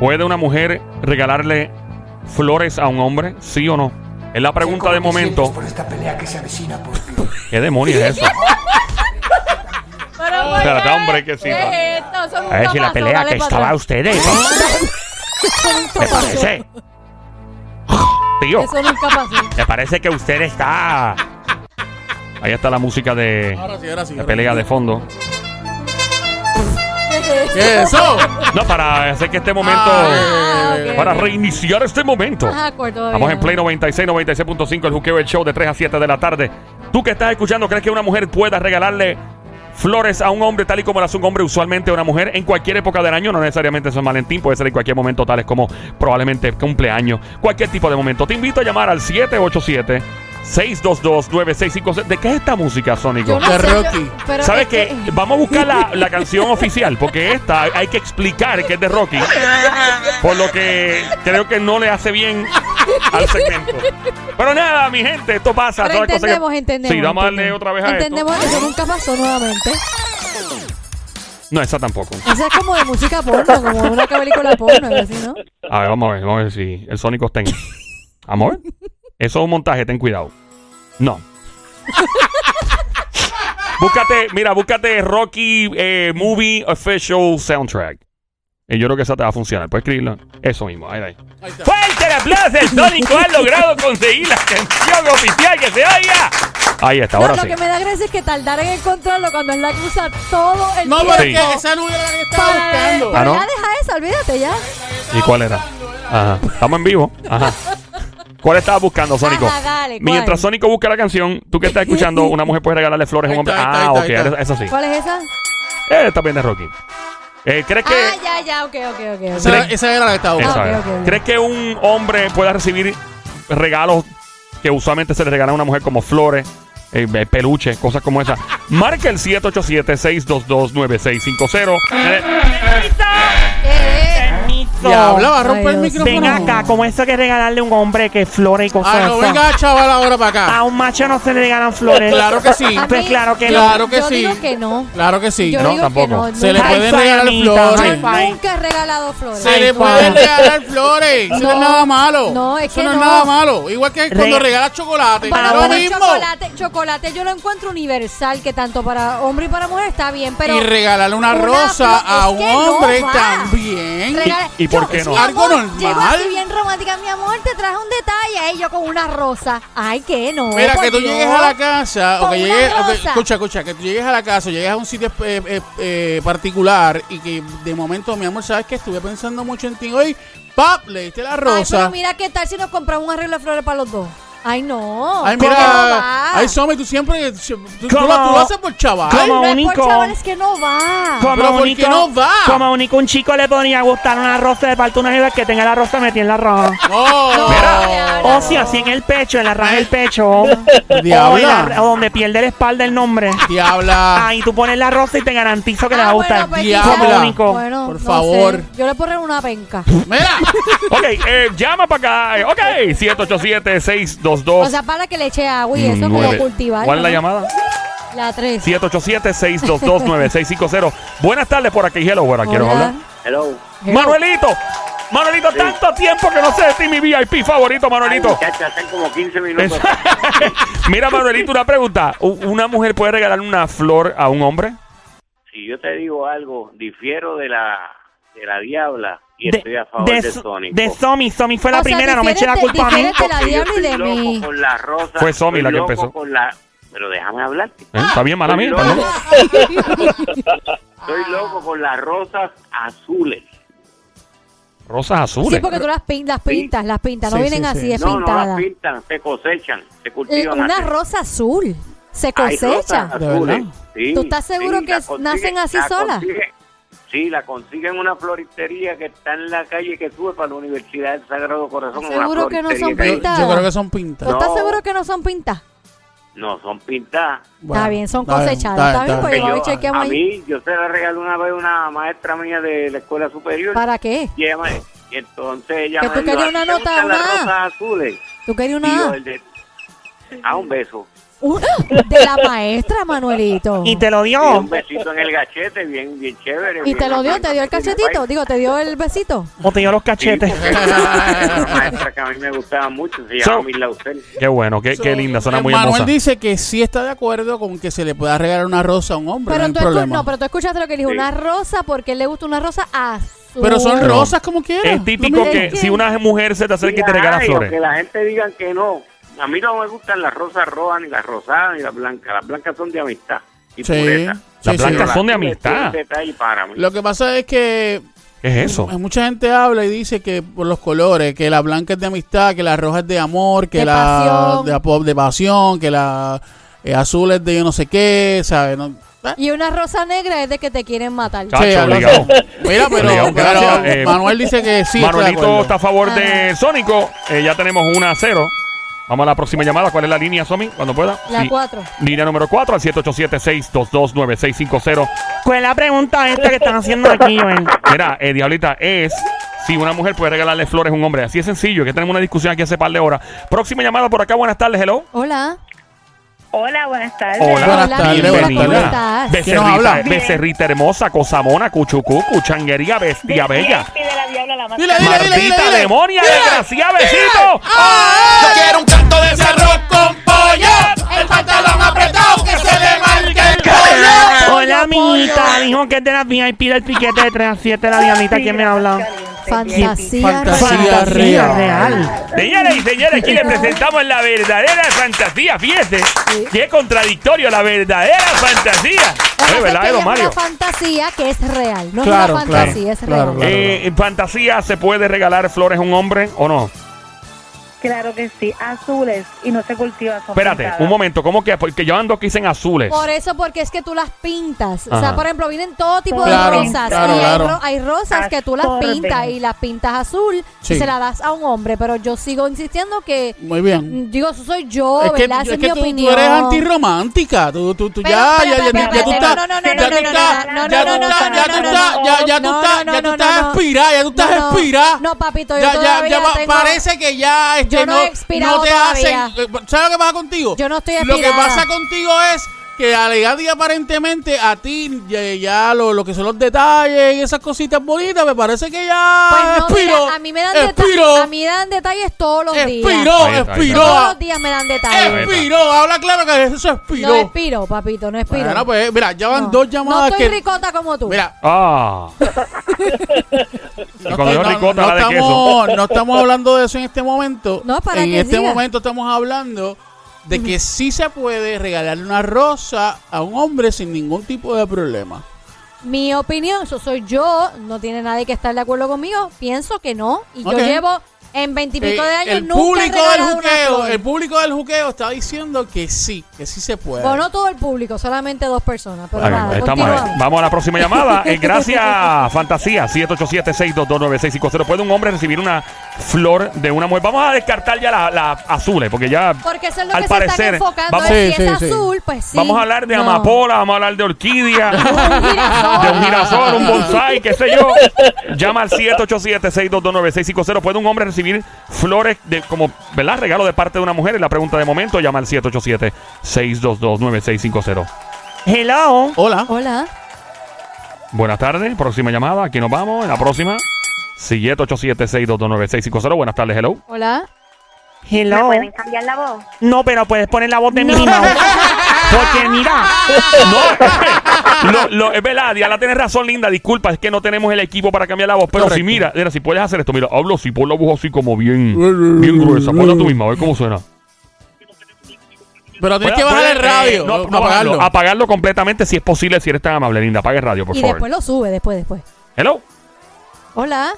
¿Puede una mujer regalarle flores a un hombre? ¿Sí o no? Es la pregunta de momento. Por esta pelea que se avecina, por. ¿Qué demonios es eso? Pero, ¿por Espérate, qué? hombre, que sí, ¿Qué no. es esto? A ver si la pelea dale que estaba atrás. ustedes. Pasó. parece. Tío, Eso nunca pasó. Me parece que usted está. ahí está la música de, Ahora sí, ahora sí. de ahora pelea de fondo. ¿Qué es eso? No, para hacer que este momento. Ah, Para reiniciar este momento. Ajá, acuerdo, Estamos en. Play 96, 96.5, el juqueo, el show de 3 a 7 de la tarde. Tú que estás escuchando, ¿crees que una mujer pueda regalarle flores a un hombre tal y como lo hace un hombre usualmente a una mujer en cualquier época del año? No necesariamente San Valentín, puede ser en cualquier momento, tales como probablemente cumpleaños, cualquier tipo de momento. Te invito a llamar al 787 622 9656 ¿De qué es esta música, Sónico? Yo no De sé, Rocky. yo- pero ¿Sabes es qué? que- Vamos a buscar la, la canción oficial, porque esta hay que explicar que es de Rocky, por lo que creo que no le hace bien al segmento. Pero nada, mi gente, esto pasa. Pero todas las cosas que- entendemos, entendemos. Sí, vamos a darle entendemos. otra vez a Entendemos, esto. eso nunca pasó nuevamente. No, esa tampoco. Esa es como de música porno, como una película porno, algo así, ¿no? A ver, vamos a ver, vamos a ver si el Sónico está en. Amor, eso es un montaje, ten cuidado. No. búscate, mira, búscate Rocky eh, Movie Official Soundtrack. Y yo creo que esa te va a funcionar. Puedes escribirlo. Eso mismo, ahí, ahí. Ahí está. ¡Fuerte el aplauso! El Sónico ha logrado conseguir la canción oficial que se oiga. Ahí está, No, ahora lo sí. que me da gracia es que tardar en encontrarlo cuando es la usa todo el No, tiempo. pero es Sí. que esa no era la que estaba para- buscando. Ah, Pero ¿no? ya deja esa, olvídate ya. ¿Y cuál era? Ajá. Estamos en vivo. Ajá. ¿Cuál estabas buscando, Sónico? Ajá, dale, ¿cuál? Mientras Sónico busca la canción, tú que estás escuchando, una mujer puede regalarle flores a un hombre. Ahí está, ahí Ah, está, ok, está, ahí está. eso sí. ¿Cuál es esa? Eh, está bien de Rocky. Eh, ¿Crees que, Ah, ya, ya, ok, ok, ok. ok. Esa, era- esa era la que estaba buscando. ok, era. ok, ok. ¿Crees que un hombre pueda recibir regalos que usualmente se le regalan a una mujer como flores, eh, eh, peluche, cosas como esas? Marca el 787-622-9650. Eh, Eh, Diabla, va a romper Ay, el micrófono. Ven acá, como eso que regalarle a un hombre que flores y cosas Ah, no, así. venga, chaval, ahora para A acá. un macho no se le regalan flores. Claro que sí. a Pues mí- claro que no. Claro que yo sí. digo que no. Claro que sí. Yo No, digo tampoco. que no. Se le nunca- pueden regalar flores. Nunca he regalado flores. Se le Ay, pueden regalar flores. Eso no No. es nada malo. No, es Eso que no es no. nada malo. Igual que cuando Rega- regalas chocolate. Para es lo mismo. chocolate, chocolate yo lo encuentro universal, que tanto para hombre y para mujer está bien, pero y regalarle una, una rosa a es un que no hombre va. también. regala- ¿Y- y por Yo- qué no? mi Algo amor, normal. Así bien romántica, mi amor, te traje un detalle, yo con una rosa. Ay, que no. Mira, por que tú Dios. llegues a la casa, o Con que una llegues, o que- rosa. escucha, escucha, que tú llegues a la casa, o llegues a un sitio eh, eh, eh, particular y que de momento, mi amor, sabes que estuve pensando mucho en ti hoy, ¡pap! Le diste la Ay, rosa. pero mira qué tal si nos compramos un arreglo de flores para los dos. Ay, no. Ay, mira. No ay, tú siempre. Tú, tú, lo, tú, por chaval. Como no único. Por chaval que no va. Como único, ¿por qué no va? Como único, un chico le ponía a gustar una rosa de parte una jeva que tenga la rosa metida en la roja. Oh. No, mira. O si así en el pecho, en la raya del pecho. Diabla. O, donde pierde la espalda el nombre. Diabla. Ah, ay, tú pones la rosa y te garantizo que le ah, va a gustar. Bueno, Diabla. Único. Bueno, por favor. Yo le pondré una penca. Mira. ok, eh, llama para acá. Eh, ok, 787 622 dos. O sea, para que le eche agua y eso, nueve. pero cultivar. ¿Cuál es la llamada? La 3. 787-622-9650. Buenas tardes por aquí, hello. Bueno, quiero hablar. Hello. Manuelito. Manuelito, tanto tiempo que no sé de ti, mi VIP favorito, Manuelito. Mira, Manuelito, una pregunta. ¿Una mujer puede regalar una flor a un hombre? Si yo te digo algo, difiero de la, de la diabla y De, estoy a favor de, de, Sonic. de Somi. Somi fue la O sea, primera, no me eche la de- culpa a mí. difiere de la Porque yo diabla y estoy de loco mí. con la rosa. Fue Somi la que empezó. Con la... Pero déjame hablar. ¿Eh? Está bien, mala Estoy mía, Estoy loco con las rosas azules. Rosas azules. Sí, porque tú las, pin- las pintas, las pintas. No Sí, vienen sí, así, sí. es No, no pintada. las pintan, se cosechan, se Eh, cultivan. Una así. rosa azul. Se Hay cosecha. rosas ¿De azules, verdad? sí, ¿Tú estás seguro sí, que nacen así la solas? consigue- Sí, la consiguen en una floristería que está en la calle que sube para la Universidad del Sagrado Corazón. una ¿Seguro que no son hay. yo, pintadas? yo creo que son pintas. ¿Tú estás No. seguro que no son pintas? No, son pintadas. Bueno, está bien, son está bien, cosechadas. está bien, está pues Que yo yo- voy chequeamos a ahí. mí, yo se la regalé una vez a una maestra mía de la escuela superior. ¿Para qué? Y, ella me- y entonces ella Que me tú dijo, querías "¿A ti una nota, las una A?" rosas azules. ¿Tú querías Y yo, una A? el de- a un beso. De la maestra, Manuelito. Y te lo Y dio. un besito en el gachete, bien, bien chévere. ¿Y bien te lo dio? ¿Te dio el cachetito? Digo, ¿te dio el besito? O te dio los Sí, cachetes. una maestra que a mí me gustaba mucho, se So- llama Mirla Ustel. Qué bueno, qué, qué linda, suena Eh, muy Manuel hermosa. dice que sí está de acuerdo con que se le pueda regalar una rosa a un hombre, Pero no tú, hay escu- problema. no, pero tú escuchaste lo que dijo, Sí. una rosa, porque él le gusta una rosa azul. Pero son rosas como quieras. Es típico Mira, que es que- si una mujer se te acerca y te regala Ay, flores. Que la gente diga que no. A mí no me gustan las rosas rojas, ni las rosadas, ni las blancas. Las blancas son de amistad y Sí, pureza. sí, Las sí. blancas son de amistad. para mí. Lo que pasa es que ¿Qué es eso? mucha gente habla y dice que por los colores, que la blanca es de amistad, que la roja es de amor, que De la pasión. de, de pasión, que la eh, azul es de yo no sé qué, ¿sabes? No, ¿eh? Y una rosa negra es de que te quieren matar. Chacho, Sí, obligado. Mira, pero, Obligado, pero eh, Manuel dice que sí. Manuelito está a favor de. Sónico. Eh, ya tenemos 1 a 0. Vamos a la próxima llamada. ¿Cuál es la línea, Somi? Cuando pueda. La Sí. cuatro. Línea número 4 al 787-622-9650. ¿Cuál es la pregunta esta que están haciendo aquí, Joel? Mira, eh, Diablita, es si una mujer puede regalarle flores a un hombre. Así es sencillo, que tenemos una discusión aquí hace par de horas. Próxima llamada por acá. Buenas tardes, hello. Hola. Hola, buenas tardes. Hola, Buenas tardes, buenas ¿cómo estás? ¿Quién nos Becerrita, habla? becerrita hermosa, cosa mona, cuchucucu, changuería, bestia bella. Pide la diabla la más Dile, dile, dile, dile, demonia, Dile. desgraciada, besito. Yo quiero un canto de ese arroz con pollo, el pantalón apretado que se le marque el pollo. Hola, amiguita. Dijo que es de las VIP del piquete de 3 a 7 la diablita. ¿Quién me habla? Fantasía, Fantasía real. real. real. Señoras y señores, aquí les presentamos la verdadera fantasía. Fíjese, qué contradictorio la verdadera fantasía. Es ¿Verdad, que es Mario? una fantasía que es real. No Claro, es una fantasía, claro, es claro, real. claro. Eh, ¿En fantasía se puede regalar flores a un hombre o no? Claro que sí, azules y no se cultivan. son Espérate, pintadas. un momento, ¿cómo que? Porque yo ando aquí dicen azules. Por eso, porque es que tú las pintas. O sea, por ejemplo, vienen todo tipo Claro, de rosas. claro, y hay, claro. ro- hay rosas que tú las pintas y las pintas azul Sí. y se las das a un hombre. Pero yo sigo insistiendo que, Muy bien. digo, eso soy yo, Es que, ¿verdad? Esa es es que mi tú, tú opinión. eres antirromántica. Tú, tú, tú Pero, ya, ya, ya, ya, tú estás, no, no, no, ya no, tú no, ya tú estás, ya tú estás, ya, ya tú estás, ya tú estás expirada, ya tú estás expirada. No, papito, yo ya, ya, parece que ya, Yo no no, he expirado no te todavía. hacen, ¿sabes lo que pasa contigo? Yo no estoy Lo que expirada. pasa contigo es que alegado y aparentemente a ti ya, ya lo, lo que son los detalles y esas cositas bonitas me parece que ya Pues no, expiró, mira, a mí me dan deta- expiró, a mí me dan detalles todos los días. expiró, Todos los días me dan detalles. expiró, habla claro que eso expiró. No expiro, papito, no expiro. Bueno, pues mira, ya van No. dos No llamadas estoy que ricota como tú. Mira, Ah. no, ricota, no la de queso. estamos, no estamos hablando de eso en este momento. No, para en que este siga. momento estamos hablando de que sí se puede regalarle una rosa a un hombre sin ningún tipo de problema. Mi opinión, eso soy yo, no tiene nadie que estar de acuerdo conmigo. Pienso que no. Y yo llevo en veintipico de Eh, años el nunca público del juqueo, flor. el público del juqueo está diciendo que sí, que sí se puede. Bueno, no todo el público, solamente dos personas. Pero nada, estamos ahí. continuamos. Vamos a la próxima llamada. Eh, gracias, Fantasía. 787-622-9650. ¿Puede un hombre recibir una flor de una mujer? Vamos a descartar ya las la azules, porque ya. Porque eso es lo al que parecer, se están enfocando. vamos- Sí, si es sí, sí. azul, pues sí. Vamos a hablar de No. amapola, vamos a hablar de orquídea. Un girasol. de un girasol, un bonsai, qué sé yo. Llama al 787-622-9650. ¿Puede un hombre recibir flores de como, ¿verdad? Regalo de parte de una mujer? Y la pregunta de momento, llama al 787-622-9650. Hello. Hola. Hola. Buenas tardes, próxima llamada. Aquí nos vamos, en la próxima. 787-622-9650. Buenas tardes, hello. Hola. ¿Me Hello. pueden cambiar la voz? No, pero puedes poner la voz de Minnie Mouse. Porque mira, No, lo, lo- es verdad, Diana tiene razón, linda. Disculpa, es que no tenemos el equipo para cambiar la voz. Pero si mira, mira, si puedes hacer esto, mira, hablo así, pon la voz así como bien, bien gruesa. Ponla tú misma, a ver cómo suena. Pero tienes que bajar el puede, radio, eh, no, no, no apagarlo. apagarlo. Apagarlo completamente si es posible, si eres tan amable, linda. Apague el radio, por y favor. después lo sube, después, después. Hello. Hola.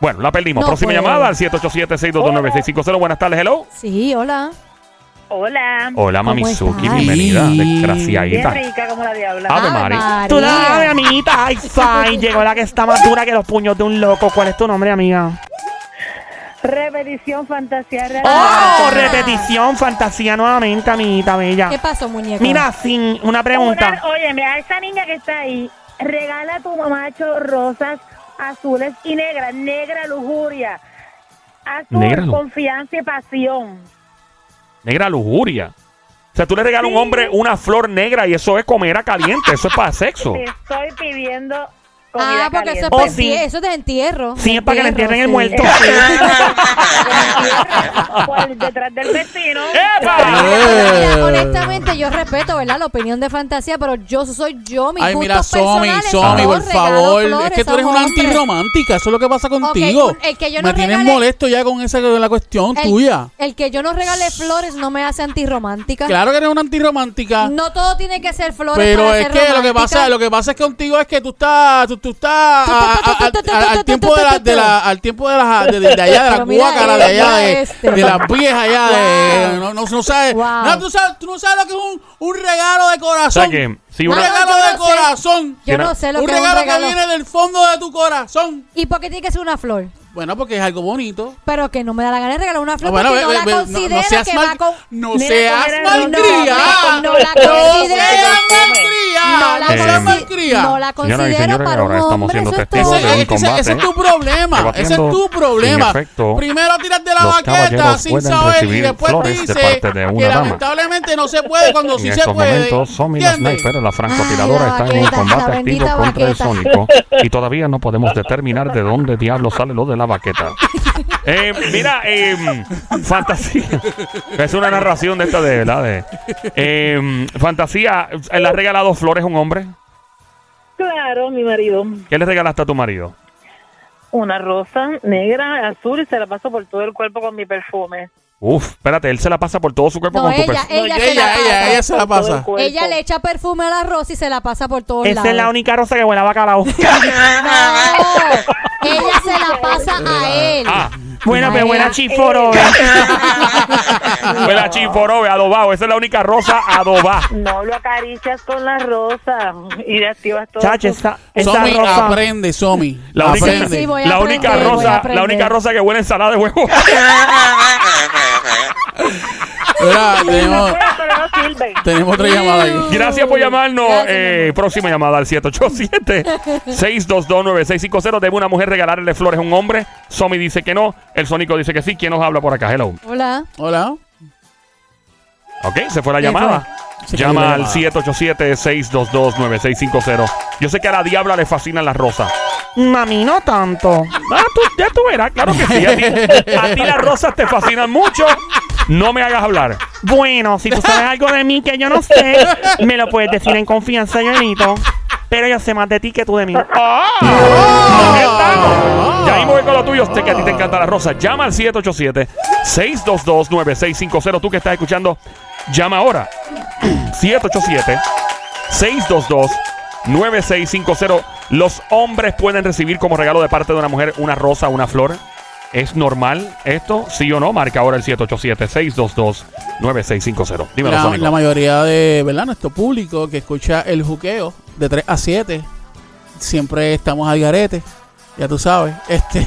Bueno, la perdimos. No Próxima puede. llamada al 787-622-9650. Buenas tardes, hello. Sí, hola. Hola. Hola, ¿Cómo Mamizuki, bienvenida. Desgraciadita. Bien rica como la diabla. Ave Ave Mari. María. tú la sabes, amiguita. Ay, fine. Llegó la que está más dura que los puños de un loco. ¿Cuál es tu nombre, amiga? Repetición, fantasía real. Oh, repetición, fantasía nuevamente, amiguita bella. ¿Qué pasó, muñeco? Mira, sin una pregunta. Una- óyeme, a esa niña que está ahí, regala a tu mamacho rosas azules y negras. Negra lujuria. Azul, Negra confianza y pasión. Negra lujuria. O sea, tú le regalas a un hombre una flor negra y eso es comer a caliente. Eso es para sexo. Te estoy pidiendo comida Ah, porque eso es, Oh, sí. eso es de entierro. Sí, es para que le entierren el sí. muerto. Por detrás del vecino. ¡Epa! Mira, Eh. honestamente, yo respeto, ¿verdad? La opinión de fantasía, pero yo soy yo, mis Ay, mira, gustos Somi, personales Somi, por favor. flores Es que tú eres un una antirromántica. Eso es lo que pasa contigo. un- el que yo no Me tienes regale- molesto ya con esa la cuestión El- tuya. El que yo no regale flores no me hace antirromántica. Claro que eres una antirromántica. No todo tiene que ser flores Pero para es ser que lo que pasa, lo que pasa es que contigo es que tú estás, tú, tú estás al tiempo de la, de la, al tiempo de las de, de allá de guácaras de allá de, este. de las viejas allá de no, no, no sabes, Wow. no, tú sabes, tú no sabes lo que es un, un regalo de O corazón. sea que si un regalo de corazón. Yo Mira, no sé lo un que es un regalo regalo. que viene del fondo de tu corazón. ¿Y por qué tiene que ser una flor? Bueno, porque es algo bonito. Pero que no me da la gana de regalar una flor bueno, porque ve- no ve- la ve- no- considero no seas que mal, va con... no seas mira, malcria. no, no la No considero. No la, considero para un hombre, siendo eso es testigos todo. Ese, de un es que ese- ese es combate tu problema. Ese es tu problema. efecto, Primero tiras de la baqueta sin saber y después flores de que lamentablemente no se puede cuando sí En se estos puede. momentos, Somi la sniper, la francotiradora, está en un combate activo contra el. Sónico. Y todavía no podemos determinar de dónde diablo sale lo de la baqueta. Eh, mira, eh, fantasía. Es una narración de esta de verdad. De, eh, fantasía, ¿le has regalado flores a un hombre? Claro, mi marido. ¿Qué le regalaste a tu marido? Una rosa negra, azul y se la paso por todo el cuerpo con mi perfume. Uf, espérate, él se la pasa por todo su cuerpo No, con tu ella, perfume. ella, No, se la ella, pasa. ella, ella se la Por todo el pasa. cuerpo. Ella le echa perfume al arroz y se la pasa por todos Esa lados. es la única rosa que huele a bacalao. No, ella se la pasa a él. Ah, bueno, A pero buena ella. chiforo. fue la chiforobe adobado. Esa es la única rosa adobada. No lo acaricias con la rosa y le activas todo. Chacho, tu- esa, esa Somi, rosa. aprende, Somi. La única, aprende. Sí, voy a la única aprender, voy a rosa, la aprender. única rosa que huele a ensalada de huevo. Mira, tenemos, otra llamada ahí. Gracias por llamarnos. Gracias, Eh, próxima llamada al 787-622-9650. ¿Debe una mujer regalarle flores a un hombre? Somi dice que no. El Sónico dice que sí. ¿Quién nos habla por acá? Hello. Hola. Hola. Ok, se fue la llamada. Se Llama la al llamada. 787-622-9650. Yo sé que a la diabla le fascinan las rosas. Mami, no tanto. Ah, tú, ya tú verás, claro que sí. A ti, a ti las rosas te fascinan mucho. No me hagas hablar. Bueno, si tú sabes algo de mí que yo no sé, me lo puedes decir en confianza, Joelito. Pero yo sé más de ti que tú de mí. ¡Ah! ¿Qué tal? Ya mismo voy con lo tuyo. Sé que a ti te encanta la rosa. Llama al 787-622-9650. Tú que estás escuchando, llama ahora. 787-622-9650. Los hombres pueden recibir como regalo de parte de una mujer una rosa una flor. ¿Es normal esto? ¿Sí o no? Marca ahora el 787-622-9650. Dímelo, La, la mayoría de ¿verdad? nuestro público que escucha el juqueo de 3 a 7, siempre estamos al garete. Ya tú sabes. Este,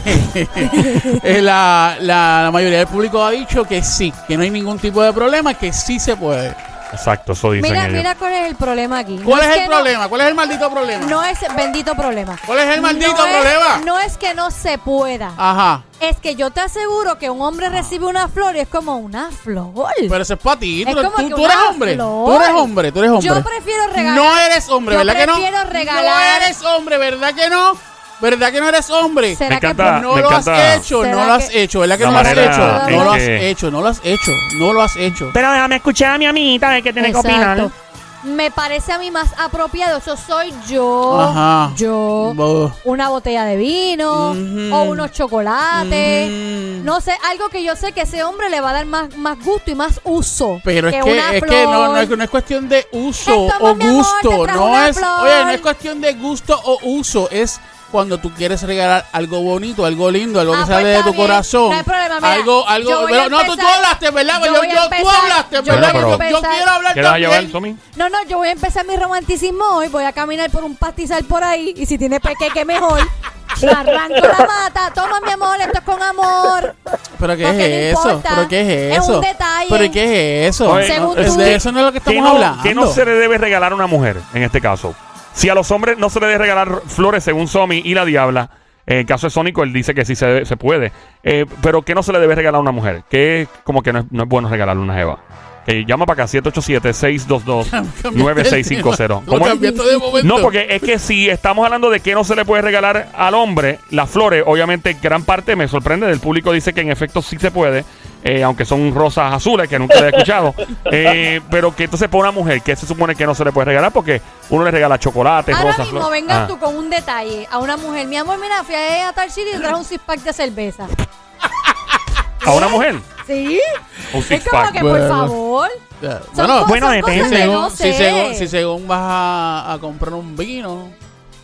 la, la, la mayoría del público ha dicho que sí, que no hay ningún tipo de problema, que sí se puede. Exacto, eso dicen Mira, ellos. mira cuál es el problema aquí. ¿Cuál No es el que no- problema? ¿Cuál es el maldito problema? No es bendito problema. ¿Cuál es el maldito no es- problema? no es que no se pueda. Ajá. Es que yo te aseguro que un hombre recibe una flor y es como una flor. Pero eso es para ti. Es Tú, como tú- que tú eres una hombre. flor. Tú eres hombre. Tú eres hombre. Yo prefiero regalar. No eres hombre, yo ¿verdad que no? prefiero No regalar. eres hombre, ¿verdad que no? ¿Verdad que no eres hombre? ¿Será Me que encanta- No me lo has encanta hecho, ¿Será no lo has que- hecho, ¿verdad que La no lo has manera hecho? en No lo has que- hecho, no lo has hecho, no lo has hecho. Pero déjame escuchar a mi amiguita a ver qué tiene que opinar. Exacto. Me parece a mí más apropiado. Eso soy yo. Ajá. Yo. Una botella de vino. Ujú. O unos chocolates. Ujú. No sé, algo que yo sé que ese hombre le va a dar más, más gusto y más uso. Pero es que una es que no, flor. no es, no es cuestión de uso Esto, o mi amor, te gusto. trajo No una es, flor. oye, no es cuestión de gusto o uso. Es cuando tú quieres regalar algo bonito, algo lindo, algo Ah, que pues sale de tu bien, corazón. no hay problema, mira, algo, algo. yo voy Pero a no, tú, tú empezar- hablaste, ¿verdad? yo Yo, yo- tú empezar- hablaste, yo ¿verdad? Yo- yo, empezar- quiero hablar ¿Qué a llevar, también. Tommy? No, no, yo voy a empezar mi romanticismo hoy. Voy a caminar por un pastizal por ahí. Y si tiene pequeque, mejor. Arranco la mata. Toma, mi amor, esto es con amor. ¿Pero qué Porque es no eso? importa. ¿Pero qué es Es eso? un detalle. ¿Pero qué es eso? Oye, Según Es de eso no es lo que ¿Qué estamos no, hablando. qué no se le debe regalar a una mujer en este caso? Si a los hombres no se le debe regalar flores según Somi y la Diabla, en caso de Sónico, él dice que sí se, debe- se puede. Eh, pero ¿qué no se le debe regalar a una mujer? Que como que no es, no es bueno regalarle una jeva. Llama para acá, 787-622-9650. Lo ¿Cómo es? de. No, porque es que si estamos hablando de que no se le puede regalar al hombre, las flores, obviamente gran parte me sorprende, del público dice que en efecto sí se puede, eh, aunque son rosas azules, que nunca he escuchado, Eh, pero que entonces para una mujer, que se supone que no se le puede regalar? Porque uno le regala chocolate, Ahora rosas, mismo flores. vengas Ah. tú con un detalle a una mujer. Mi amor, mira, fui a, a tal sitio y un six pack de cerveza. ¿A una mujer? ¿Sí? Un Es six como pack. que, por Bueno. favor. Ya, Son Bueno, cosas- bueno, son cosas depende. que según, no si, sé. según, si según vas a, a comprar un vino,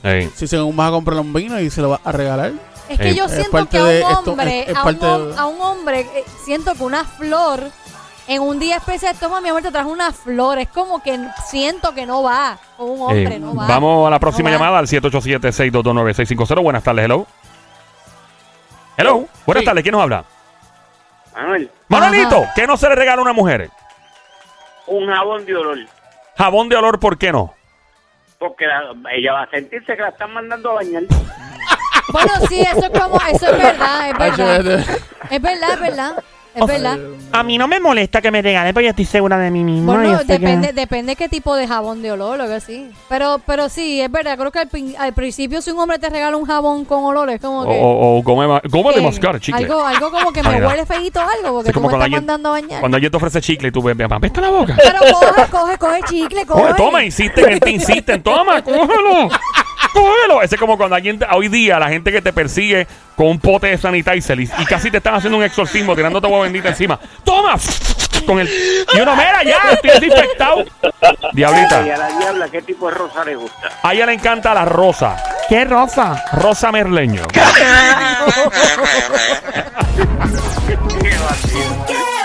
Ey. si según vas a comprar un vino y se lo vas a regalar, Es que Eh, yo es siento parte que a un de esto, hombre, es- es a, un, parte hom- de- a un hombre, eh, siento que una flor en un día especial, toma mi amor, te trajo una flor. Es como que siento que no va. Con un hombre no va. Vamos a la próxima No va. llamada al 787-622-9650. Buenas tardes, hello. Hello. Buenas Sí. tardes, ¿quién nos habla? Manuel, Manuelito, ¿qué no se le regala a una mujer? un jabón de olor. Jabón de olor, ¿por qué no? Porque la- ella va a sentirse que la están mandando a bañar. Bueno, sí, eso es como, eso es verdad, es verdad. Es verdad, es verdad. Es verdad. A mí no me molesta que me regalen, yo estoy segura de mí misma. Bueno, que- depende, depende qué tipo de jabón de olor, lo que sí. Pero, pero sí, es verdad. Creo que al, prin- al principio si un hombre te regala un jabón con olor es como O, que... o, o come, ma- come de mascar, chicle. Algo, algo como que me huele feíto algo porque Es tú me cuando estás alguien- mandando a bañar. Cuando alguien te ofrece chicle y tú ves, ves, ¡apesta la boca! Pero coge, coge, coge chicle, coge. Coge, toma, insisten, en ti, insisten, toma, cógelo, cógelo. Ese es como cuando alguien, hoy día, la gente que te persigue con un pote de sanitizer y, y casi te están haciendo un exorcismo, tirándote agua bendita encima. ¡Toma! Con el, y uno, mira, ya, estoy desinfectado. Y Diablita, a la diabla, ¿qué tipo de rosa le gusta? a ella le encanta la rosa. ¿Qué rosa? Rosa merleño. Qué vacío.